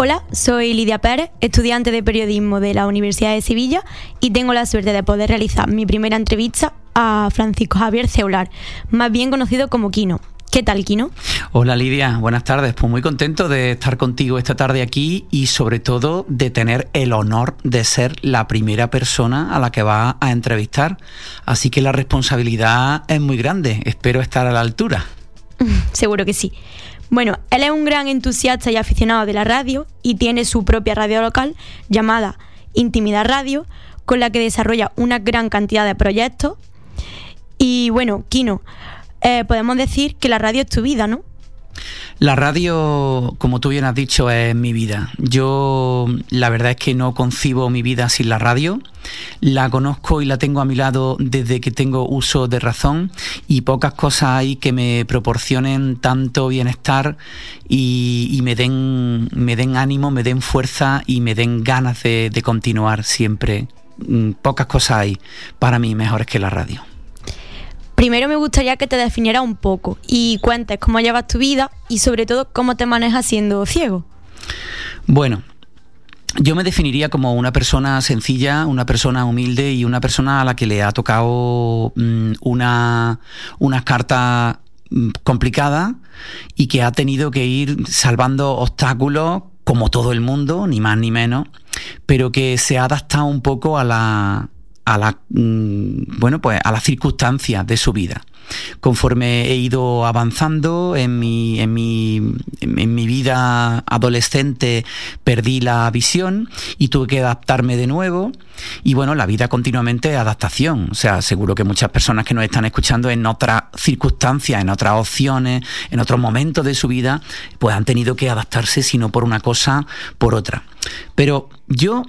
Hola, soy Lidia Pérez, estudiante de periodismo de la Universidad de Sevilla y tengo la suerte de poder realizar mi primera entrevista a Francisco Javier Ceular, más bien conocido como Quino. ¿Qué tal, Quino? Hola Lidia, buenas tardes. Pues muy contento de estar contigo esta tarde aquí y sobre todo de tener el honor de ser la primera persona a la que va a entrevistar. Así que la responsabilidad es muy grande. Espero estar a la altura. Seguro que sí. Bueno, él es un gran entusiasta y aficionado de la radio y tiene su propia radio local llamada Intimidad Radio, con la que desarrolla una gran cantidad de proyectos. Y bueno, Kino, eh, podemos decir que la radio es tu vida, ¿no? La radio, como tú bien has dicho, es mi vida. Yo la verdad es que no concibo mi vida sin la radio. La conozco y la tengo a mi lado desde que tengo uso de razón y pocas cosas hay que me proporcionen tanto bienestar y, me, den, me den ánimo, me den fuerza y me den ganas de, continuar siempre. Mm, pocas cosas hay para mí mejores que la radio. Primero me gustaría que te definiera un poco y cuentes cómo llevas tu vida y sobre todo cómo te manejas siendo ciego. Bueno, yo me definiría como una persona sencilla, una persona humilde y una persona a la que le ha tocado mm, una, una carta mm, complicada y que ha tenido que ir salvando obstáculos como todo el mundo, ni más ni menos, pero que se ha adaptado un poco a la, a la, mm, bueno, pues a las circunstancias de su vida. Conforme he ido avanzando en mi, en mi, en mi vida adolescente, perdí la visión y tuve que adaptarme de nuevo. Y bueno, la vida continuamente es adaptación. O sea, seguro que muchas personas que nos están escuchando en otras circunstancias, en otras opciones, en otros momentos de su vida, pues han tenido que adaptarse, si no por una cosa, por otra. Pero yo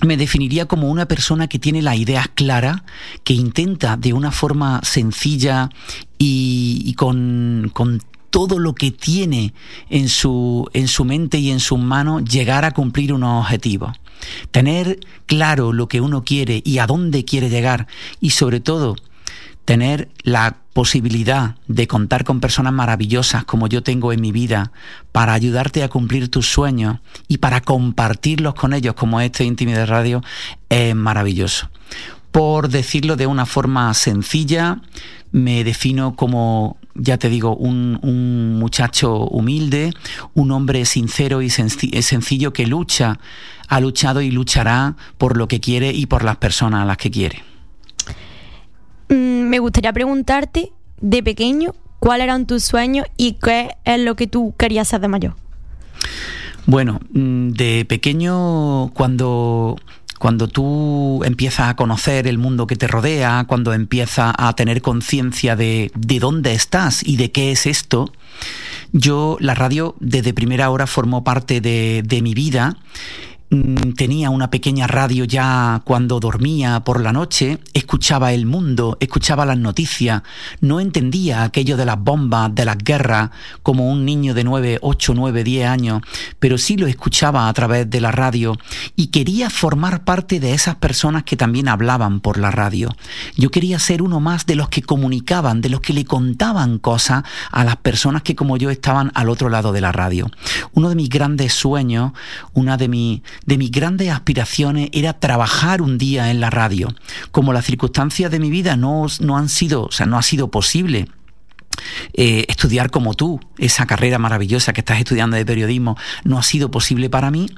me definiría como una persona que tiene las ideas claras, que intenta de una forma sencilla y, con, con todo lo que tiene en su, en su mente y en sus manos llegar a cumplir unos objetivos. Tener claro lo que uno quiere y a dónde quiere llegar y sobre todo tener la posibilidad de contar con personas maravillosas como yo tengo en mi vida para ayudarte a cumplir tus sueños y para compartirlos con ellos como este Intimidad Radio es maravilloso. Por decirlo de una forma sencilla, me defino como, ya te digo, un, un muchacho humilde, un hombre sincero y sencillo que lucha, ha luchado y luchará por lo que quiere y por las personas a las que quiere. Me gustaría preguntarte, de pequeño, cuáles eran tus sueños y qué es lo que tú querías ser de mayor. Bueno, mm, de pequeño, cuando cuando tú empiezas a conocer el mundo que te rodea, cuando empiezas a tener conciencia de, de, dónde estás y de qué es esto, yo la radio desde primera hora formó parte de, de mi vida tenía una pequeña radio ya cuando dormía por la noche, escuchaba el mundo, escuchaba las noticias, no entendía aquello de las bombas, de las guerras, como un niño de 9, 8, 9, 10 años, pero sí lo escuchaba a través de la radio y quería formar parte de esas personas que también hablaban por la radio. Yo quería ser uno más de los que comunicaban, de los que le contaban cosas a las personas que como yo estaban al otro lado de la radio. Uno de mis grandes sueños, una de mis de mis grandes aspiraciones era trabajar un día en la radio. Como las circunstancias de mi vida no, no han sido, o sea, no ha sido posible eh, estudiar como tú, esa carrera maravillosa que estás estudiando de periodismo, no ha sido posible para mí,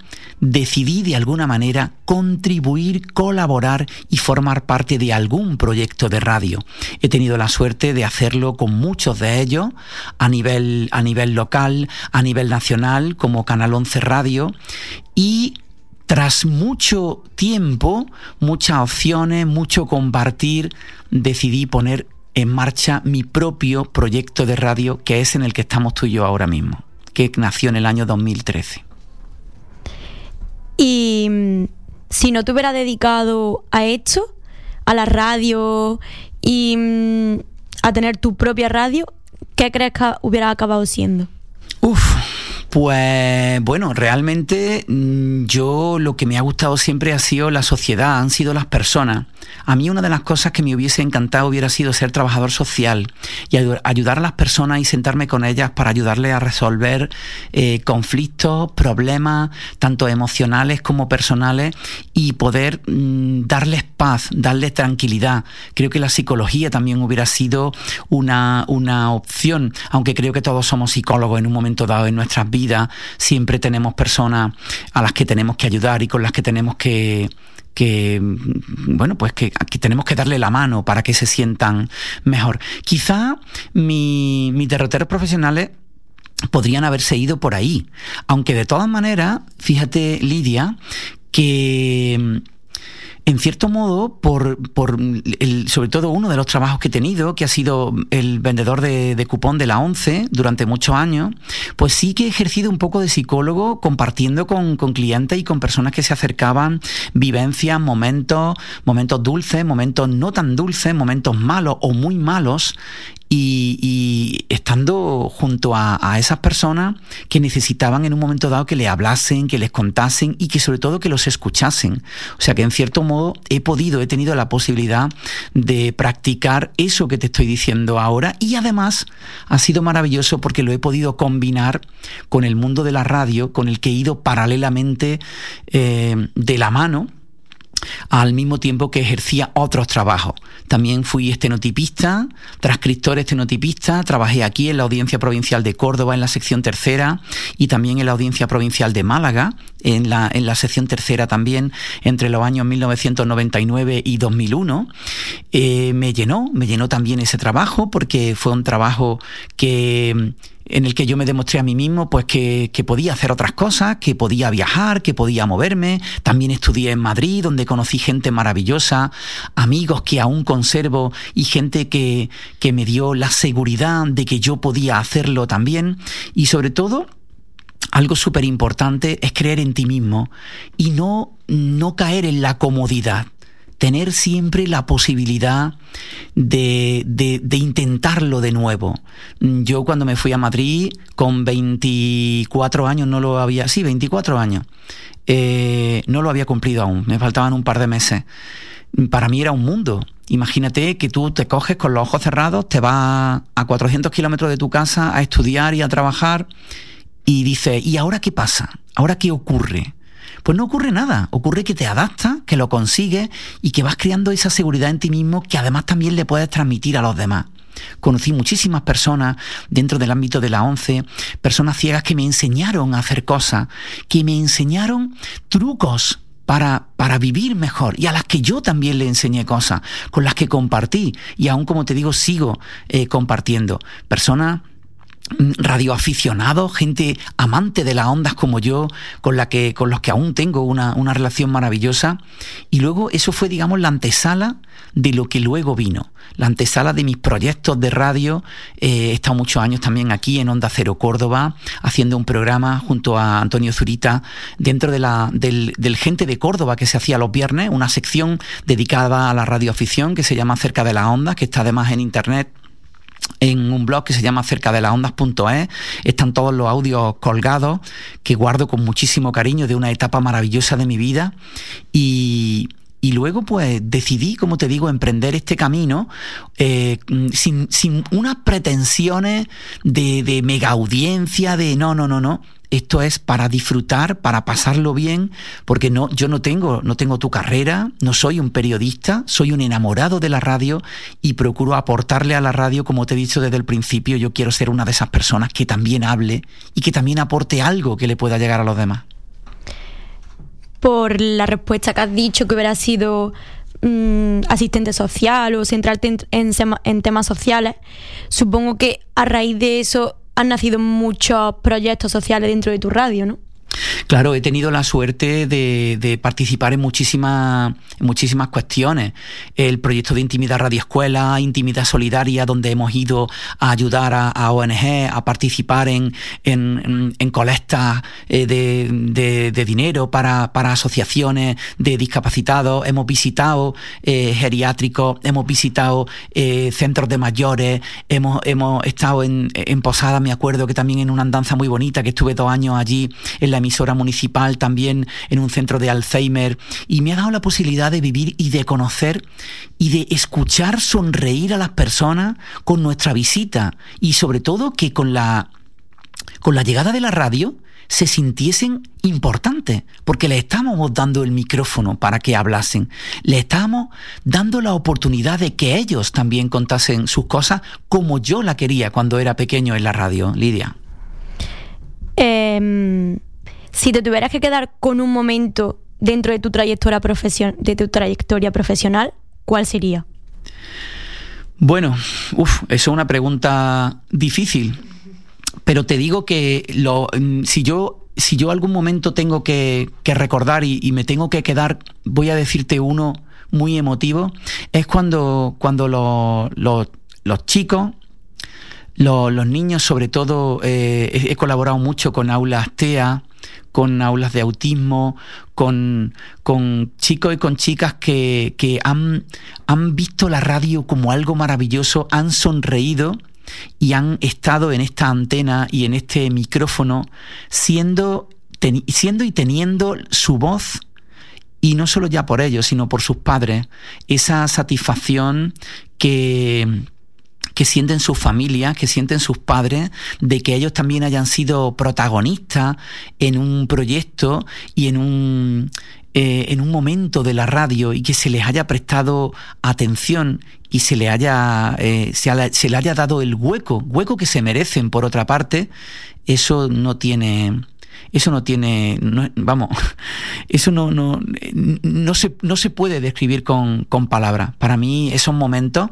decidí de alguna manera contribuir, colaborar y formar parte de algún proyecto de radio. He tenido la suerte de hacerlo con muchos de ellos a nivel, a nivel local, a nivel nacional, como Canal 11 Radio, y tras mucho tiempo, muchas opciones, mucho compartir, decidí poner en marcha mi propio proyecto de radio, que es en el que estamos tú y yo ahora mismo, que nació en el año 2013. Y mm, si no te hubiera dedicado a esto, a la radio y mm, a tener tu propia radio, ¿qué crees que hubiera acabado siendo? Uf, pues bueno, realmente mm, yo lo que me ha gustado siempre ha sido la sociedad, han sido las personas. A mí una de las cosas que me hubiese encantado hubiera sido ser trabajador social y ayudar a las personas y sentarme con ellas para ayudarles a resolver eh, conflictos, problemas, tanto emocionales como personales, y poder mm, darles paz, darles tranquilidad. Creo que la psicología también hubiera sido una, una opción, aunque creo que todos somos psicólogos en un momento dado en nuestras vidas, siempre tenemos personas a las que tenemos que ayudar y con las que tenemos que que bueno pues que, tenemos que darle la mano para que se sientan mejor. Quizá mi, mis derroteros profesionales podrían haberse ido por ahí. Aunque de todas maneras fíjate Lidia que en cierto modo, por, por el, sobre todo uno de los trabajos que he tenido, que ha sido el vendedor de, cupón de la ONCE durante muchos años, pues sí que he ejercido un poco de psicólogo compartiendo con, con clientes y con personas que se acercaban vivencias, momentos, momentos dulces, momentos no tan dulces, momentos malos o muy malos, y, estando junto a, esas personas que necesitaban en un momento dado que le hablasen, que les contasen y que sobre todo que los escuchasen. O sea que en cierto modo he podido, he tenido la posibilidad de practicar eso que te estoy diciendo ahora y además ha sido maravilloso porque lo he podido combinar con el mundo de la radio, con el que he ido paralelamente eh, de la mano al mismo tiempo que ejercía otros trabajos. También fui estenotipista, transcriptor estenotipista, trabajé aquí en la Audiencia Provincial de Córdoba en la sección tercera y también en la Audiencia Provincial de Málaga en la, en la sección tercera también entre los años 1999 y 2001. Eh, me llenó, me llenó también ese trabajo porque fue un trabajo que en el que yo me demostré a mí mismo pues que, podía hacer otras cosas, que podía viajar, que podía moverme. También estudié en Madrid, donde conocí gente maravillosa, amigos que aún conservo y gente que, que me dio la seguridad de que yo podía hacerlo también. Y sobre todo, algo súper importante es creer en ti mismo y no, no caer en la comodidad tener siempre la posibilidad de, de, intentarlo de nuevo. Yo cuando me fui a Madrid con 24 años, no lo había, sí, 24 años, eh, no lo había cumplido aún, me faltaban un par de meses. Para mí era un mundo. Imagínate que tú te coges con los ojos cerrados, te vas a 400 kilómetros de tu casa a estudiar y a trabajar y dices, ¿y ahora qué pasa? ¿Ahora qué ocurre? Pues no ocurre nada, ocurre que te adaptas, que lo consigues y que vas creando esa seguridad en ti mismo que además también le puedes transmitir a los demás. Conocí muchísimas personas dentro del ámbito de la ONCE, personas ciegas que me enseñaron a hacer cosas, que me enseñaron trucos para, para, vivir mejor y a las que yo también le enseñé cosas, con las que compartí y aún como te digo sigo eh, compartiendo. Personas radioaficionados, gente amante de las ondas como yo, con la que, con los que aún tengo una, relación maravillosa. Y luego eso fue, digamos, la antesala de lo que luego vino, la antesala de mis proyectos de radio. Eh, he estado muchos años también aquí en Onda Cero Córdoba, haciendo un programa junto a Antonio Zurita dentro de la, del, del Gente de Córdoba que se hacía los viernes, una sección dedicada a la radioafición que se llama Cerca de las Ondas, que está además en internet en un blog que se llama cerca de las ondas.es están todos los audios colgados que guardo con muchísimo cariño de una etapa maravillosa de mi vida. Y, luego pues decidí, como te digo, emprender este camino eh, sin, unas pretensiones de, de mega audiencia, de no, no, no, no. Esto es para disfrutar, para pasarlo bien, porque no, yo no tengo, no tengo tu carrera, no soy un periodista, soy un enamorado de la radio y procuro aportarle a la radio, como te he dicho desde el principio, yo quiero ser una de esas personas que también hable y que también aporte algo que le pueda llegar a los demás. Por la respuesta que has dicho que hubiera sido mm, asistente social o centrarte en temas sociales, supongo que a raíz de eso han nacido muchos proyectos sociales dentro de tu radio, ¿no? Claro, he tenido la suerte de, participar en muchísimas, muchísimas cuestiones. El proyecto de Intimidad Radio Escuela, Intimidad Solidaria, donde hemos ido a ayudar a, ONG, a participar en, en, colectas eh, de, dinero para, asociaciones de discapacitados. Hemos visitado eh, geriátricos, hemos visitado eh, centros de mayores, hemos, hemos estado en, en Posada, me acuerdo que también en una andanza muy bonita, que estuve dos años allí en la emisora municipal, también en un centro de Alzheimer, y me ha dado la posibilidad de vivir y de conocer y de escuchar sonreír a las personas con nuestra visita y sobre todo que con la, con la llegada de la radio, se sintiesen importantes, porque le estábamos dando el micrófono para que hablasen, le estábamos dando la oportunidad de que ellos también contasen sus cosas como yo la quería cuando era pequeño en la radio, Lidia. Em, si te tuvieras que quedar con un momento dentro de tu trayectoria, de tu trayectoria profesional, ¿cuál sería? Bueno, uf, eso es una pregunta difícil pero te digo que lo, mm, si yo si yo algún momento tengo que, recordar y, me tengo que quedar, voy a decirte uno muy emotivo, es cuando, cuando los chicos, los niños sobre todo, eh, he, colaborado mucho con aulas TEA, con aulas de autismo, con, con chicos y con chicas que, que han, han visto la radio como algo maravilloso, han sonreído y han estado en esta antena y en este micrófono siendo, siendo y teniendo su voz y no solo ya por ellos, sino por sus padres, esa satisfacción que, que sienten sus familias, que sienten sus padres, de que ellos también hayan sido protagonistas en un proyecto y en un, eh, en un momento de la radio y que se les haya prestado atención y se le haya eh, se, le haya dado el hueco, hueco que se merecen por otra parte, eso no tiene eso no tiene, vamos, eso no, no, no, se, no se puede describir con, con palabras. Para mí esos momentos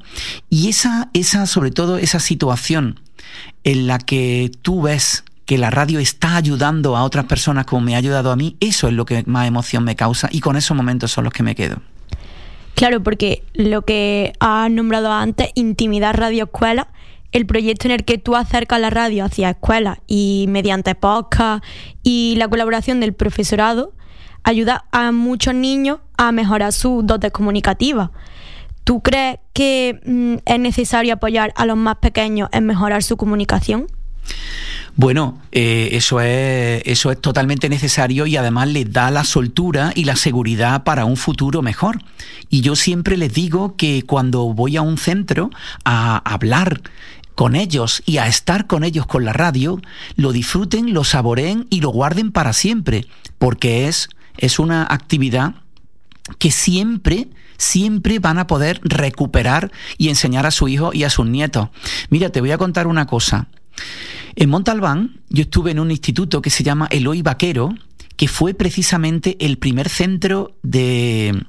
y esa, esa, sobre todo esa situación en la que tú ves que la radio está ayudando a otras personas como me ha ayudado a mí, eso es lo que más emoción me causa y con esos momentos son los que me quedo. Claro, porque lo que has nombrado antes, Intimidad Radio Escuela, el proyecto en el que tú acercas la radio hacia escuelas y mediante podcast y la colaboración del profesorado, ayuda a muchos niños a mejorar sus dotes comunicativas. ¿Tú crees que mm, es necesario apoyar a los más pequeños en mejorar su comunicación? Bueno, eh, eso, es, eso es totalmente necesario y además les da la soltura y la seguridad para un futuro mejor. Y yo siempre les digo que cuando voy a un centro a hablar con ellos y a estar con ellos con la radio, lo disfruten, lo saboreen y lo guarden para siempre, porque es, es una actividad que siempre siempre van a poder recuperar y enseñar a su hijo y a sus nietos. Mira, te voy a contar una cosa. En Montalbán yo estuve en un instituto que se llama Eloy Vaquero, que fue precisamente el primer centro de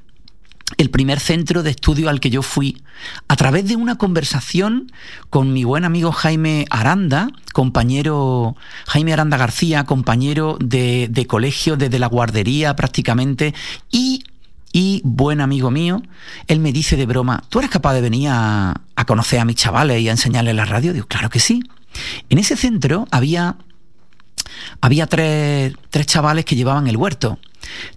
el primer centro de estudio al que yo fui, a través de una conversación con mi buen amigo Jaime Aranda, compañero Jaime Aranda García, compañero de, de colegio desde la guardería prácticamente, y y buen amigo mío, él me dice de broma, ¿tú eres capaz de venir a, a conocer a mis chavales y a enseñarles la radio? Digo, claro que sí. En ese centro había, había tres, chavales que llevaban el huerto.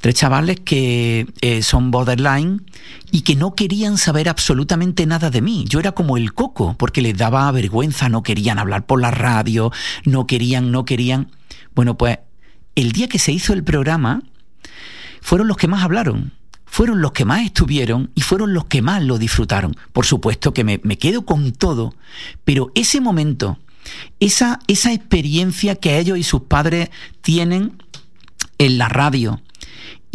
Tres chavales que eh, son borderline y que no querían saber absolutamente nada de mí. Yo era como el coco, porque les daba vergüenza, no querían hablar por la radio, no querían, no querían. Bueno, pues el día que se hizo el programa, fueron los que más hablaron fueron los que más estuvieron y fueron los que más lo disfrutaron. Por supuesto que me, me, quedo con todo, pero ese momento esa, esa experiencia que ellos y sus padres tienen en la radio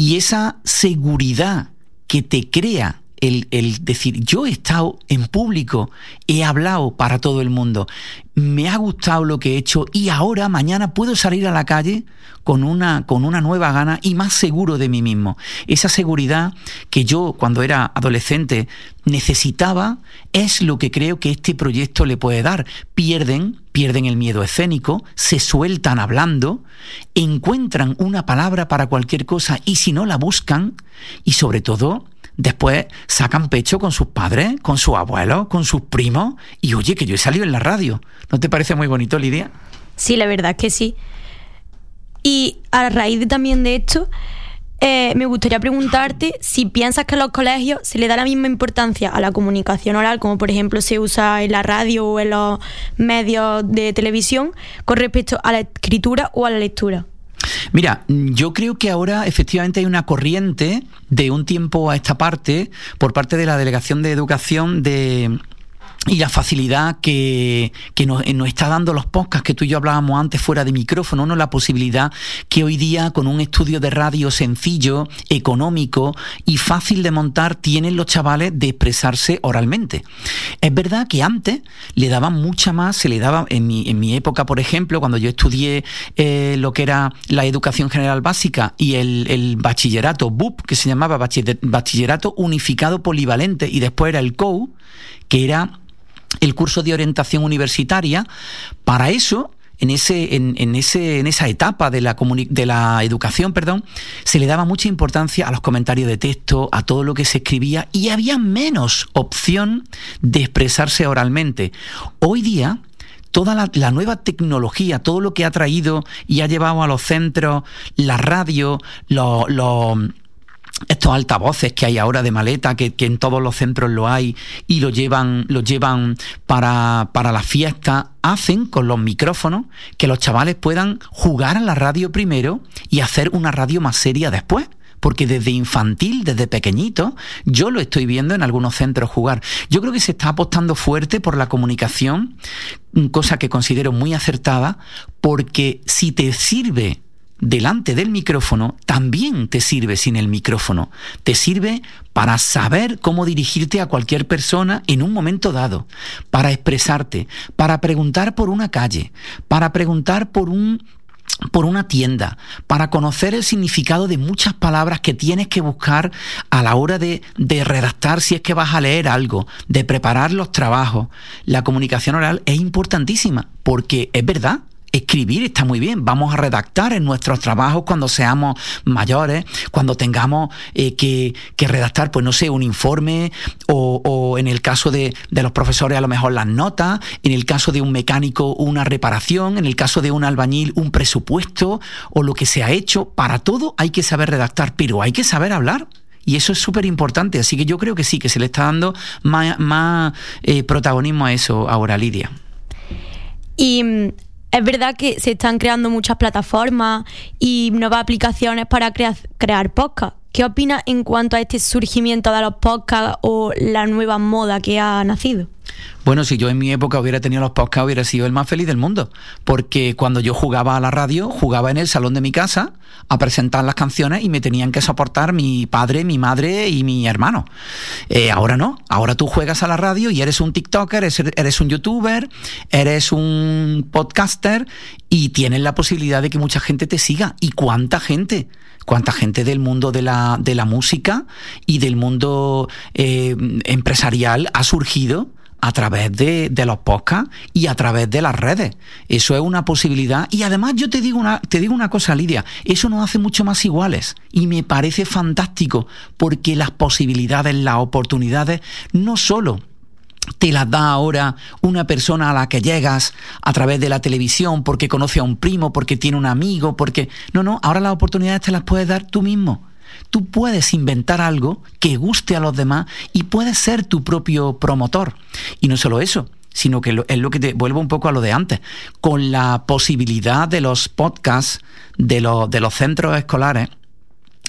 y esa seguridad que te crea el, el, decir, yo he estado en público, he hablado para todo el mundo, me ha gustado lo que he hecho y ahora, mañana, puedo salir a la calle con una, con una nueva gana y más seguro de mí mismo. Esa seguridad que yo cuando era adolescente necesitaba es lo que creo que este proyecto le puede dar. Pierden, pierden el miedo escénico, se sueltan hablando, encuentran una palabra para cualquier cosa y si no la buscan y sobre todo después sacan pecho con sus padres, con sus abuelos, con sus primos y oye que yo he salido en la radio. ¿No te parece muy bonito, Lidia? Sí, la verdad que sí. Y a raíz de, también de esto, eh, me gustaría preguntarte si piensas que en los colegios se le da la misma importancia a la comunicación oral, como por ejemplo se usa en la radio o en los medios de televisión, con respecto a la escritura o a la lectura. Mira, yo creo que ahora efectivamente hay una corriente de un tiempo a esta parte por parte de la Delegación de Educación de y la facilidad que, que nos, nos, está dando los podcasts que tú y yo hablábamos antes fuera de micrófono, ¿no? La posibilidad que hoy día con un estudio de radio sencillo, económico y fácil de montar tienen los chavales de expresarse oralmente. Es verdad que antes le daban mucha más, se le daba, en mi, en mi época, por ejemplo, cuando yo estudié eh, lo que era la educación general básica y el, el bachillerato BUP, que se llamaba bachillerato unificado polivalente, y después era el COU, que era el curso de orientación universitaria. Para eso, en, ese, en, ese, en esa etapa de la, de la educación, perdón, se le daba mucha importancia a los comentarios de texto, a todo lo que se escribía y había menos opción de expresarse oralmente. Hoy día, toda la, nueva tecnología, todo lo que ha traído y ha llevado a los centros, la radio, los, estos altavoces que hay ahora de maleta, que, en todos los centros lo hay y lo llevan, lo llevan para, para la fiesta, hacen con los micrófonos que los chavales puedan jugar a la radio primero y hacer una radio más seria después porque desde infantil, desde pequeñito, yo lo estoy viendo en algunos centros jugar. Yo creo que se está apostando fuerte por la comunicación, cosa que considero muy acertada, porque si te sirve delante del micrófono también te sirve sin el micrófono. Te sirve para saber cómo dirigirte a cualquier persona en un momento dado, para expresarte, para preguntar por una calle, para preguntar por un por una tienda, para conocer el significado de muchas palabras que tienes que buscar a la hora de, de, redactar si es que vas a leer algo, de preparar los trabajos. La comunicación oral es importantísima, porque es verdad, escribir está muy bien, vamos a redactar en nuestros trabajos cuando seamos mayores, cuando tengamos eh, que, redactar, pues no sé, un informe o, en el caso de, de, los profesores a lo mejor las notas, en el caso de un mecánico una reparación, en el caso de un albañil un presupuesto o lo que se ha hecho, para todo hay que saber redactar, pero hay que saber hablar. Y eso es súper importante, así que yo creo que sí, que se le está dando más, eh, protagonismo a eso ahora, Lidia. Y mm, es verdad que se están creando muchas plataformas y nuevas aplicaciones para crear podcasts. ¿Qué opinas en cuanto a este surgimiento de los podcasts o la nueva moda que ha nacido? Bueno, si yo en mi época hubiera tenido los podcasts, hubiera sido el más feliz del mundo. Porque cuando yo jugaba a la radio, jugaba en el salón de mi casa a presentar las canciones y me tenían que soportar mi padre, mi madre y mi hermano. Eh, ahora no. Ahora tú juegas a la radio y eres un TikToker, eres, un YouTuber, eres un podcaster y tienes la posibilidad de que mucha gente te siga. ¿Y cuánta gente? cuánta gente del mundo de la, de la música y del mundo eh, empresarial ha surgido a través de, los podcasts y a través de las redes. Eso es una posibilidad. Y además yo te digo una, te digo una cosa, Lidia, eso nos hace mucho más iguales. Y me parece fantástico porque las posibilidades, las oportunidades, no solo te las da ahora una persona a la que llegas a través de la televisión porque conoce a un primo, porque tiene un amigo, porque... No, no, ahora las oportunidades te las puedes dar tú mismo. Tú puedes inventar algo que guste a los demás y puedes ser tu propio promotor. Y no solo eso, sino que es lo que te vuelvo un poco a lo de antes. Con la posibilidad de los podcasts de los, de los centros escolares,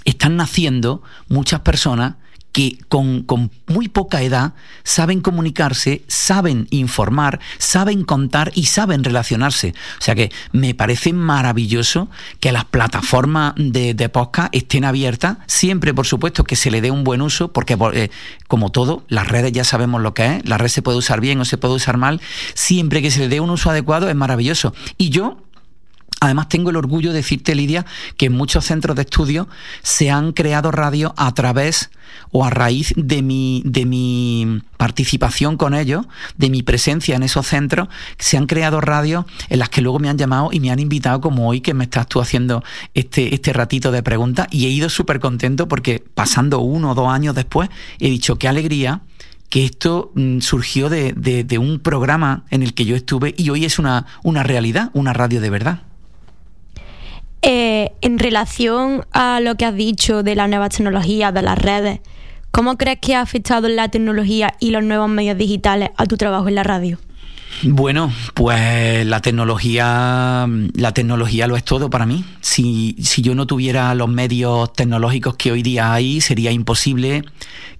están naciendo muchas personas que con, muy poca edad saben comunicarse, saben informar, saben contar y saben relacionarse. O sea que me parece maravilloso que las plataformas de, de podcast estén abiertas, siempre por supuesto que se le dé un buen uso, porque eh, como todo, las redes ya sabemos lo que es, la red se puede usar bien o se puede usar mal, siempre que se le dé un uso adecuado es maravilloso. Y yo Además, tengo el orgullo de decirte, Lidia, que en muchos centros de estudio se han creado radios a través o a raíz de mi, de mi participación con ellos, de mi presencia en esos centros, se han creado radios en las que luego me han llamado y me han invitado, como hoy que me estás tú haciendo este, este ratito de preguntas, y he ido súper contento porque pasando uno o dos años después, he dicho, qué alegría que esto mm, surgió de, de, un programa en el que yo estuve y hoy es una, una realidad, una radio de verdad. Eh, en relación a lo que has dicho de las nuevas tecnologías, de las redes, ¿cómo crees que ha afectado la tecnología y los nuevos medios digitales a tu trabajo en la radio? Bueno, pues la tecnología, la tecnología lo es todo para mí. Si, si, yo no tuviera los medios tecnológicos que hoy día hay, sería imposible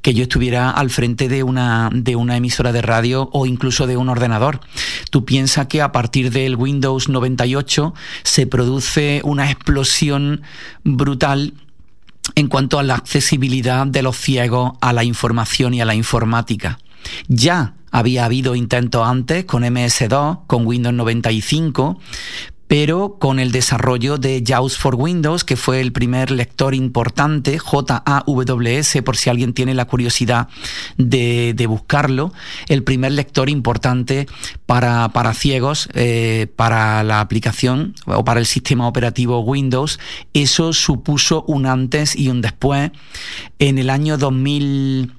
que yo estuviera al frente de una, de una emisora de radio o incluso de un ordenador. Tú piensas que a partir del Windows 98 se produce una explosión brutal en cuanto a la accesibilidad de los ciegos a la información y a la informática. Ya había habido intentos antes con MS2, con Windows 95, pero con el desarrollo de JAWS for Windows, que fue el primer lector importante, JAWS, por si alguien tiene la curiosidad de, buscarlo, el primer lector importante para, ciegos, eh, para la aplicación o para el sistema operativo Windows. Eso supuso un antes y un después. En el año 2000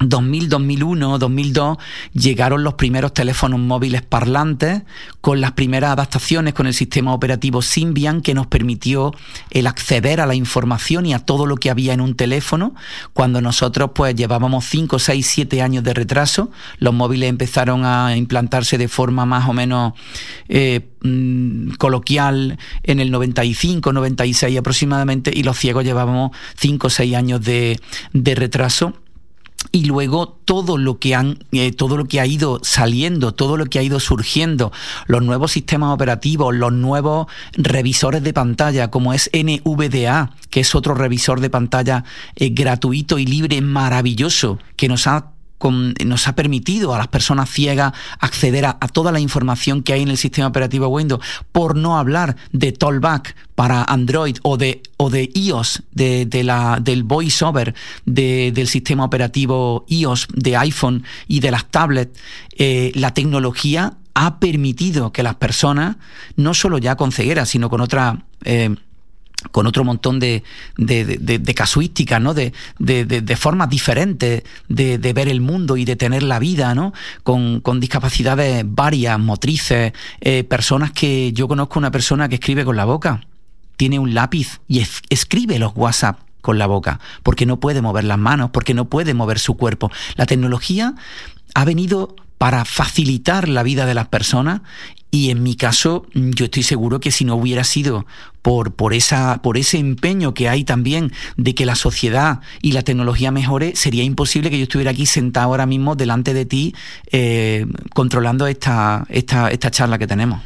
2000, 2001, 2002 llegaron los primeros teléfonos móviles parlantes con las primeras adaptaciones con el sistema operativo Symbian que nos permitió el acceder a la información y a todo lo que había en un teléfono. Cuando nosotros pues llevábamos 5, 6, 7 años de retraso, los móviles empezaron a implantarse de forma más o menos eh, mm, coloquial en el 95, 96 aproximadamente y los ciegos llevábamos 5 o 6 años de, de retraso y luego todo lo que han eh, todo lo que ha ido saliendo todo lo que ha ido surgiendo los nuevos sistemas operativos los nuevos revisores de pantalla como es NVDA que es otro revisor de pantalla eh, gratuito y libre maravilloso que nos ha nos ha permitido a las personas ciegas acceder a, toda la información que hay en el sistema operativo Windows, por no hablar de Tollback para Android o de, o de iOS, de, la, del voiceover del sistema operativo iOS de iPhone y de las tablets, eh, la tecnología ha permitido que las personas, no solo ya con ceguera, sino con otra... Eh, con otro montón de, de, casuísticas, ¿no? De, formas diferentes de, ver el mundo y de tener la vida, ¿no? Con, discapacidades varias, motrices, eh, personas que yo conozco una persona que escribe con la boca, tiene un lápiz y escribe los WhatsApp con la boca, porque no puede mover las manos, porque no puede mover su cuerpo. La tecnología ha venido para facilitar la vida de las personas y en mi caso, yo estoy seguro que si no hubiera sido por, por, esa, por ese empeño que hay también de que la sociedad y la tecnología mejore, sería imposible que yo estuviera aquí sentado ahora mismo delante de ti eh, controlando esta, esta, esta charla que tenemos.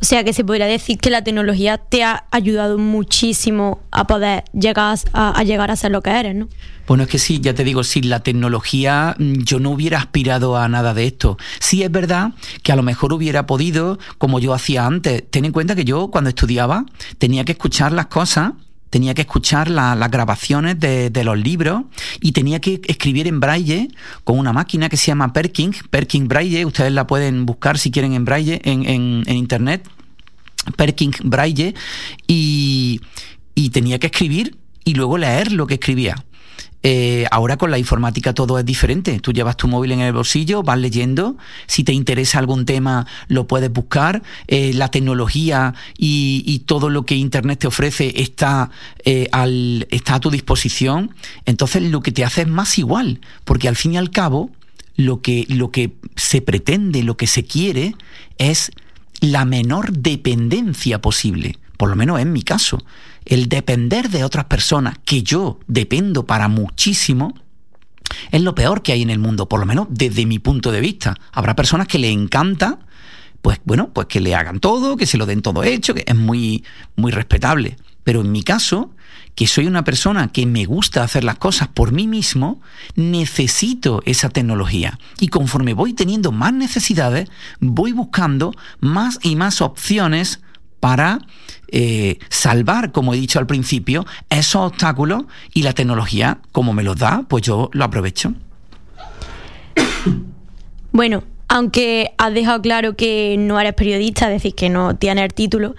O sea que se podría decir que la tecnología te ha ayudado muchísimo a poder llegar a, llegar a ser lo que eres, ¿no? Bueno, es que sí, ya te digo, sin la tecnología mm, yo no hubiera aspirado a nada de esto. Sí es verdad que a lo mejor hubiera podido, como yo hacía antes, ten en cuenta que yo cuando estudiaba tenía que escuchar las cosas tenía que escuchar las grabaciones de, los libros y tenía que escribir en braille con una máquina que se llama Perking, Perking Braille, ustedes la pueden buscar si quieren en braille en, internet, Perking Braille, y tenía que escribir y luego leer lo que escribía. Eh, ahora con la informática todo es diferente. Tú llevas tu móvil en el bolsillo, vas leyendo. Si te interesa algún tema, lo puedes buscar. Eh, la tecnología y, todo lo que Internet te ofrece está, eh, al, está a tu disposición. Entonces lo que te hace es más igual, porque al fin y al cabo lo que, lo que se pretende, lo que se quiere es la menor dependencia posible, por lo menos en mi caso el depender de otras personas, que yo dependo para muchísimo, es lo peor que hay en el mundo, por lo menos desde mi punto de vista. Habrá personas que le encanta, pues bueno, pues que le hagan todo, que se lo den todo hecho, que es muy, muy respetable. Pero en mi caso, que soy una persona que me gusta hacer las cosas por mí mismo, necesito esa tecnología. Y conforme voy teniendo más necesidades, voy buscando más y más opciones para eh, salvar, como he dicho al principio, esos obstáculos y la tecnología, como me los da, pues yo lo aprovecho. Bueno, aunque has dejado claro que no eres periodista, es decir, que no tienes el título,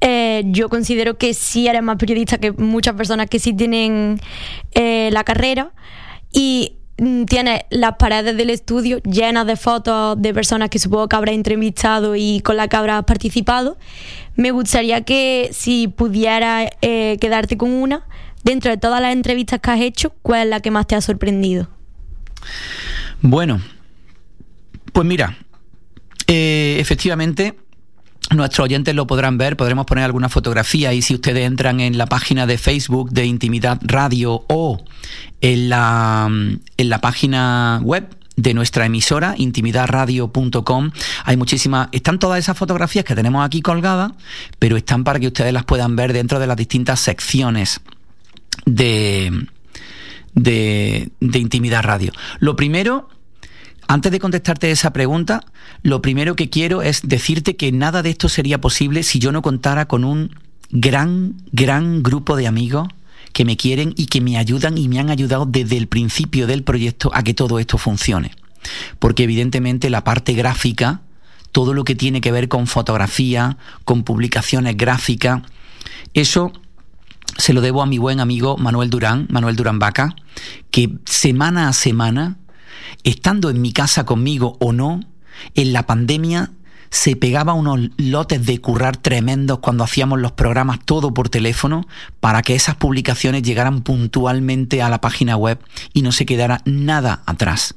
eh, yo considero que sí eres más periodista que muchas personas que sí tienen eh, la carrera y mm, tienes las paredes del estudio llenas de fotos de personas que supongo que habrás entrevistado y con las que habrás participado me gustaría que si pudiera eh, quedarte con una, dentro de todas las entrevistas que has hecho, ¿cuál es la que más te ha sorprendido? Bueno, pues mira, Eh, efectivamente, Nuestros oyentes lo podrán ver, podremos poner alguna fotografía y si ustedes entran en la página de Facebook de Intimidad Radio o en la, en la página web de nuestra emisora, intimidadradio.com. Hay muchísimas, están todas esas fotografías que tenemos aquí colgadas, pero están para que ustedes las puedan ver dentro de las distintas secciones de, de, de Intimidad Radio. Lo primero, antes de contestarte esa pregunta, lo primero que quiero es decirte que nada de esto sería posible si yo no contara con un gran, gran grupo de amigos que me quieren y que me ayudan y me han ayudado desde el principio del proyecto a que todo esto funcione. Porque evidentemente la parte gráfica, todo lo que tiene que ver con fotografía, con publicaciones gráficas, eso se lo debo a mi buen amigo Manuel Durán, Manuel Durán Vaca, que semana a semana, estando en mi casa conmigo o no, en la pandemia se pegaba unos lotes de currar tremendos cuando hacíamos los programas todo por teléfono para que esas publicaciones llegaran puntualmente a la página web y no se quedara nada atrás.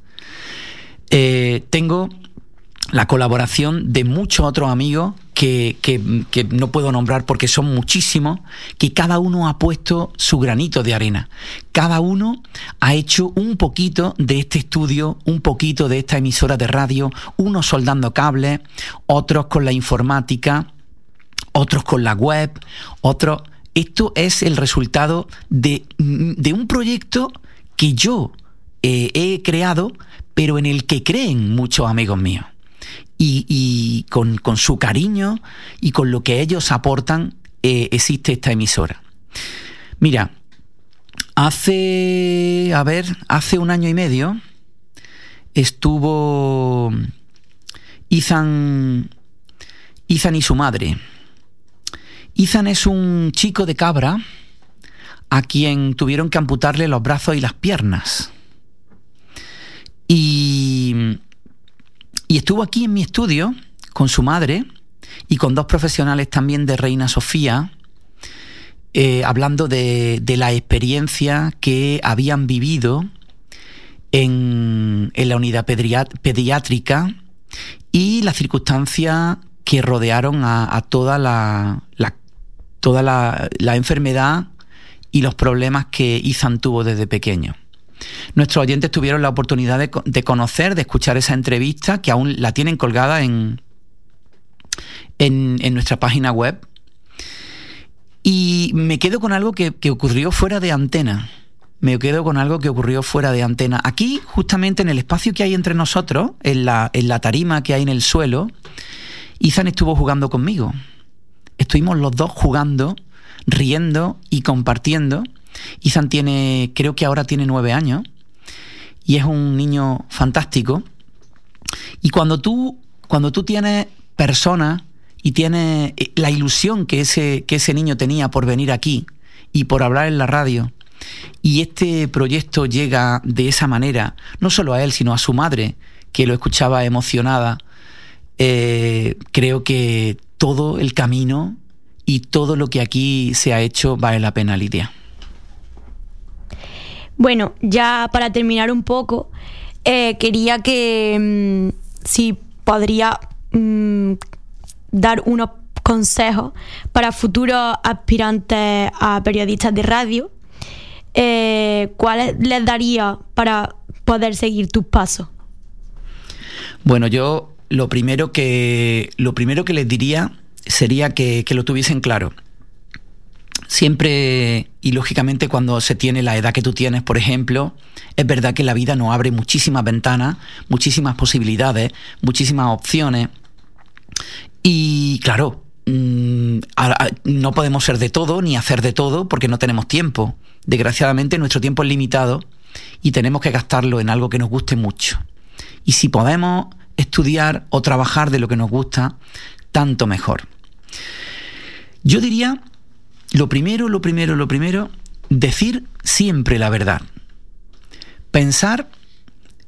Eh, tengo la colaboración de muchos otros amigos que, no puedo nombrar porque son muchísimos, que cada uno ha puesto su granito de arena. Cada uno ha hecho un poquito de este estudio, un poquito de esta emisora de radio, unos soldando cables, otros con la informática, otros con la web, otros... Esto es el resultado de, un proyecto que yo eh, he creado, pero en el que creen muchos amigos míos y, con, su cariño y con lo que ellos aportan eh, existe esta emisora. Mira, hace, a ver, hace un año y medio estuvo Ethan, Ethan y su madre. Ethan es un chico de cabra a quien tuvieron que amputarle los brazos y las piernas. Y y estuvo aquí en mi estudio con su madre y con dos profesionales también de Reina Sofía, eh, hablando de, la experiencia que habían vivido en, la unidad pediátrica y las circunstancias que rodearon a, toda, la, toda la enfermedad y los problemas que Ethan tuvo desde pequeño. Nuestros oyentes tuvieron la oportunidad de, conocer, de escuchar esa entrevista que aún la tienen colgada en, en, nuestra página web. Y me quedo con algo que, ocurrió fuera de antena. Me quedo con algo que ocurrió fuera de antena. Aquí, justamente en el espacio que hay entre nosotros, en la, en la tarima que hay en el suelo, Ethan estuvo jugando conmigo. Estuvimos los dos jugando, riendo y compartiendo. Ethan tiene, creo que ahora tiene nueve años y es un niño fantástico. Y cuando tú, cuando tú tienes personas y tienes eh, la ilusión que ese, que ese niño tenía por venir aquí y por hablar en la radio, y este proyecto llega de esa manera, no solo a él, sino a su madre, que lo escuchaba emocionada, eh, creo que todo el camino y todo lo que aquí se ha hecho vale la pena, Lidia. Bueno, ya para terminar un poco, eh, quería que mm, si podría mm, dar unos consejos para futuros aspirantes a periodistas de radio. Eh, ¿Cuáles les daría para poder seguir tus pasos? Bueno, yo lo primero que lo primero que les diría sería que, que lo tuviesen claro siempre y lógicamente cuando se tiene la edad que tú tienes, por ejemplo, es verdad que la vida nos abre muchísimas ventanas, muchísimas posibilidades, muchísimas opciones. Y claro, mm, no podemos ser de todo ni hacer de todo porque no tenemos tiempo. Desgraciadamente nuestro tiempo es limitado y tenemos que gastarlo en algo que nos guste mucho. Y si podemos estudiar o trabajar de lo que nos gusta, tanto mejor. Yo diría lo primero, lo primero, lo primero, decir siempre la verdad. Pensar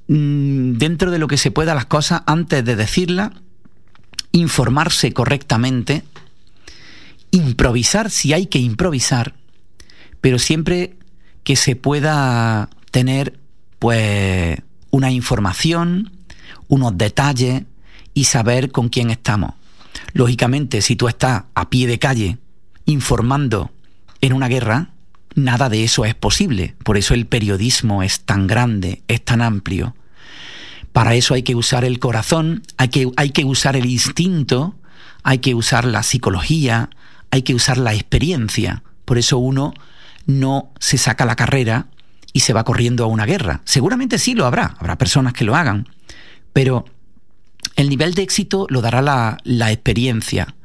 mm, dentro de lo que se pueda las cosas antes de decirla, informarse correctamente, improvisar si hay que improvisar, pero siempre que se pueda tener pues una información, unos detalles y saber con quién estamos. Lógicamente, si tú estás a pie de calle informando en una guerra, nada de eso es posible. Por eso el periodismo es tan grande, es tan amplio. Para eso hay que usar el corazón, hay que, hay que usar el instinto, hay que usar la psicología, hay que usar la experiencia. Por eso uno no se saca la carrera y se va corriendo a una guerra. Seguramente sí lo habrá, habrá personas que lo hagan, pero el nivel de éxito lo dará la, la experiencia.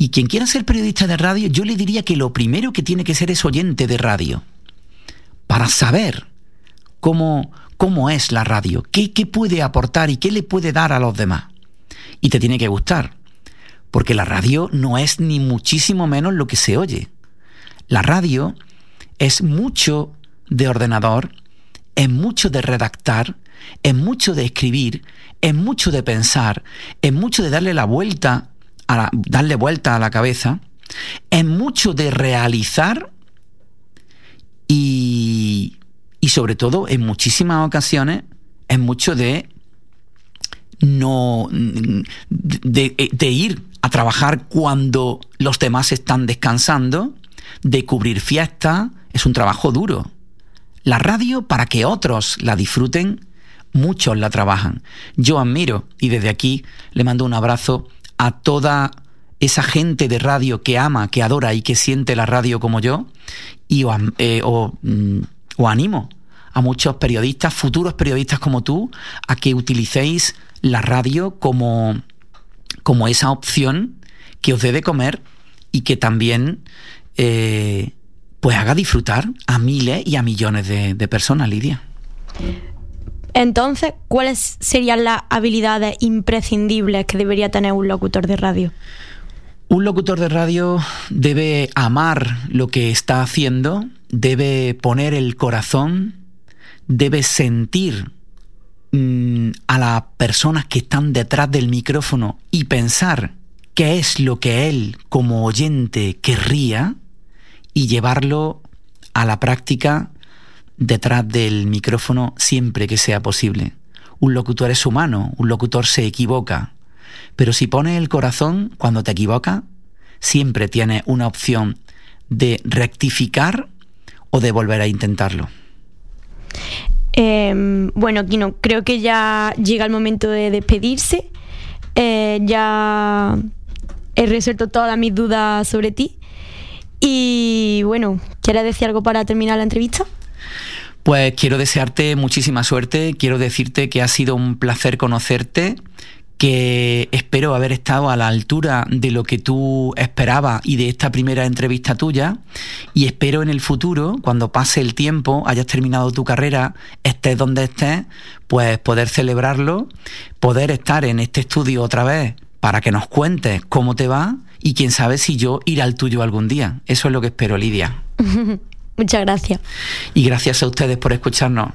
Y quien quiera ser periodista de radio, yo le diría que lo primero que tiene que ser es oyente de radio, para saber cómo, cómo es la radio, qué, qué puede aportar y qué le puede dar a los demás. Y te tiene que gustar, porque la radio no es ni muchísimo menos lo que se oye. La radio es mucho de ordenador, es mucho de redactar, es mucho de escribir, es mucho de pensar, es mucho de darle la vuelta, a darle vuelta a la cabeza, es mucho de realizar y y sobre todo, en muchísimas ocasiones, es mucho de no de, ir a trabajar cuando los demás están descansando, de cubrir fiestas, es un trabajo duro. La radio, para que otros la disfruten, muchos la trabajan. Yo admiro y desde aquí le mando un abrazo a toda esa gente de radio que ama, que adora y que siente la radio como yo y eh, mm, os animo a muchos periodistas, futuros periodistas como tú, a que utilicéis la radio como, como esa opción que os dé de comer y que también eh, pues haga disfrutar a miles y a millones de, de personas, Lidia. Entonces, ¿cuáles serían las habilidades imprescindibles que debería tener un locutor de radio? Un locutor de radio debe amar lo que está haciendo, debe poner el corazón, debe sentir mm, a las personas que están detrás del micrófono y pensar qué es lo que él como oyente querría y llevarlo a la práctica detrás del micrófono siempre que sea posible. Un locutor es humano, un locutor se equivoca, pero si pone el corazón cuando te equivoca, siempre tiene una opción de rectificar o de volver a intentarlo. Em, bueno, Kino, creo que ya llega el momento de despedirse. Eh, ya he resuelto todas mis dudas sobre ti. Y bueno, ¿quieres decir algo para terminar la entrevista? Pues quiero desearte muchísima suerte, quiero decirte que ha sido un placer conocerte, que espero haber estado a la altura de lo que tú esperabas y de esta primera entrevista tuya y espero en el futuro, cuando pase el tiempo, hayas terminado tu carrera, estés donde estés, pues poder celebrarlo, poder estar en este estudio otra vez para que nos cuentes cómo te va y quién sabe si yo iré al tuyo algún día. Eso es lo que espero, Lidia. Muchas gracias. Y gracias a ustedes por escucharnos.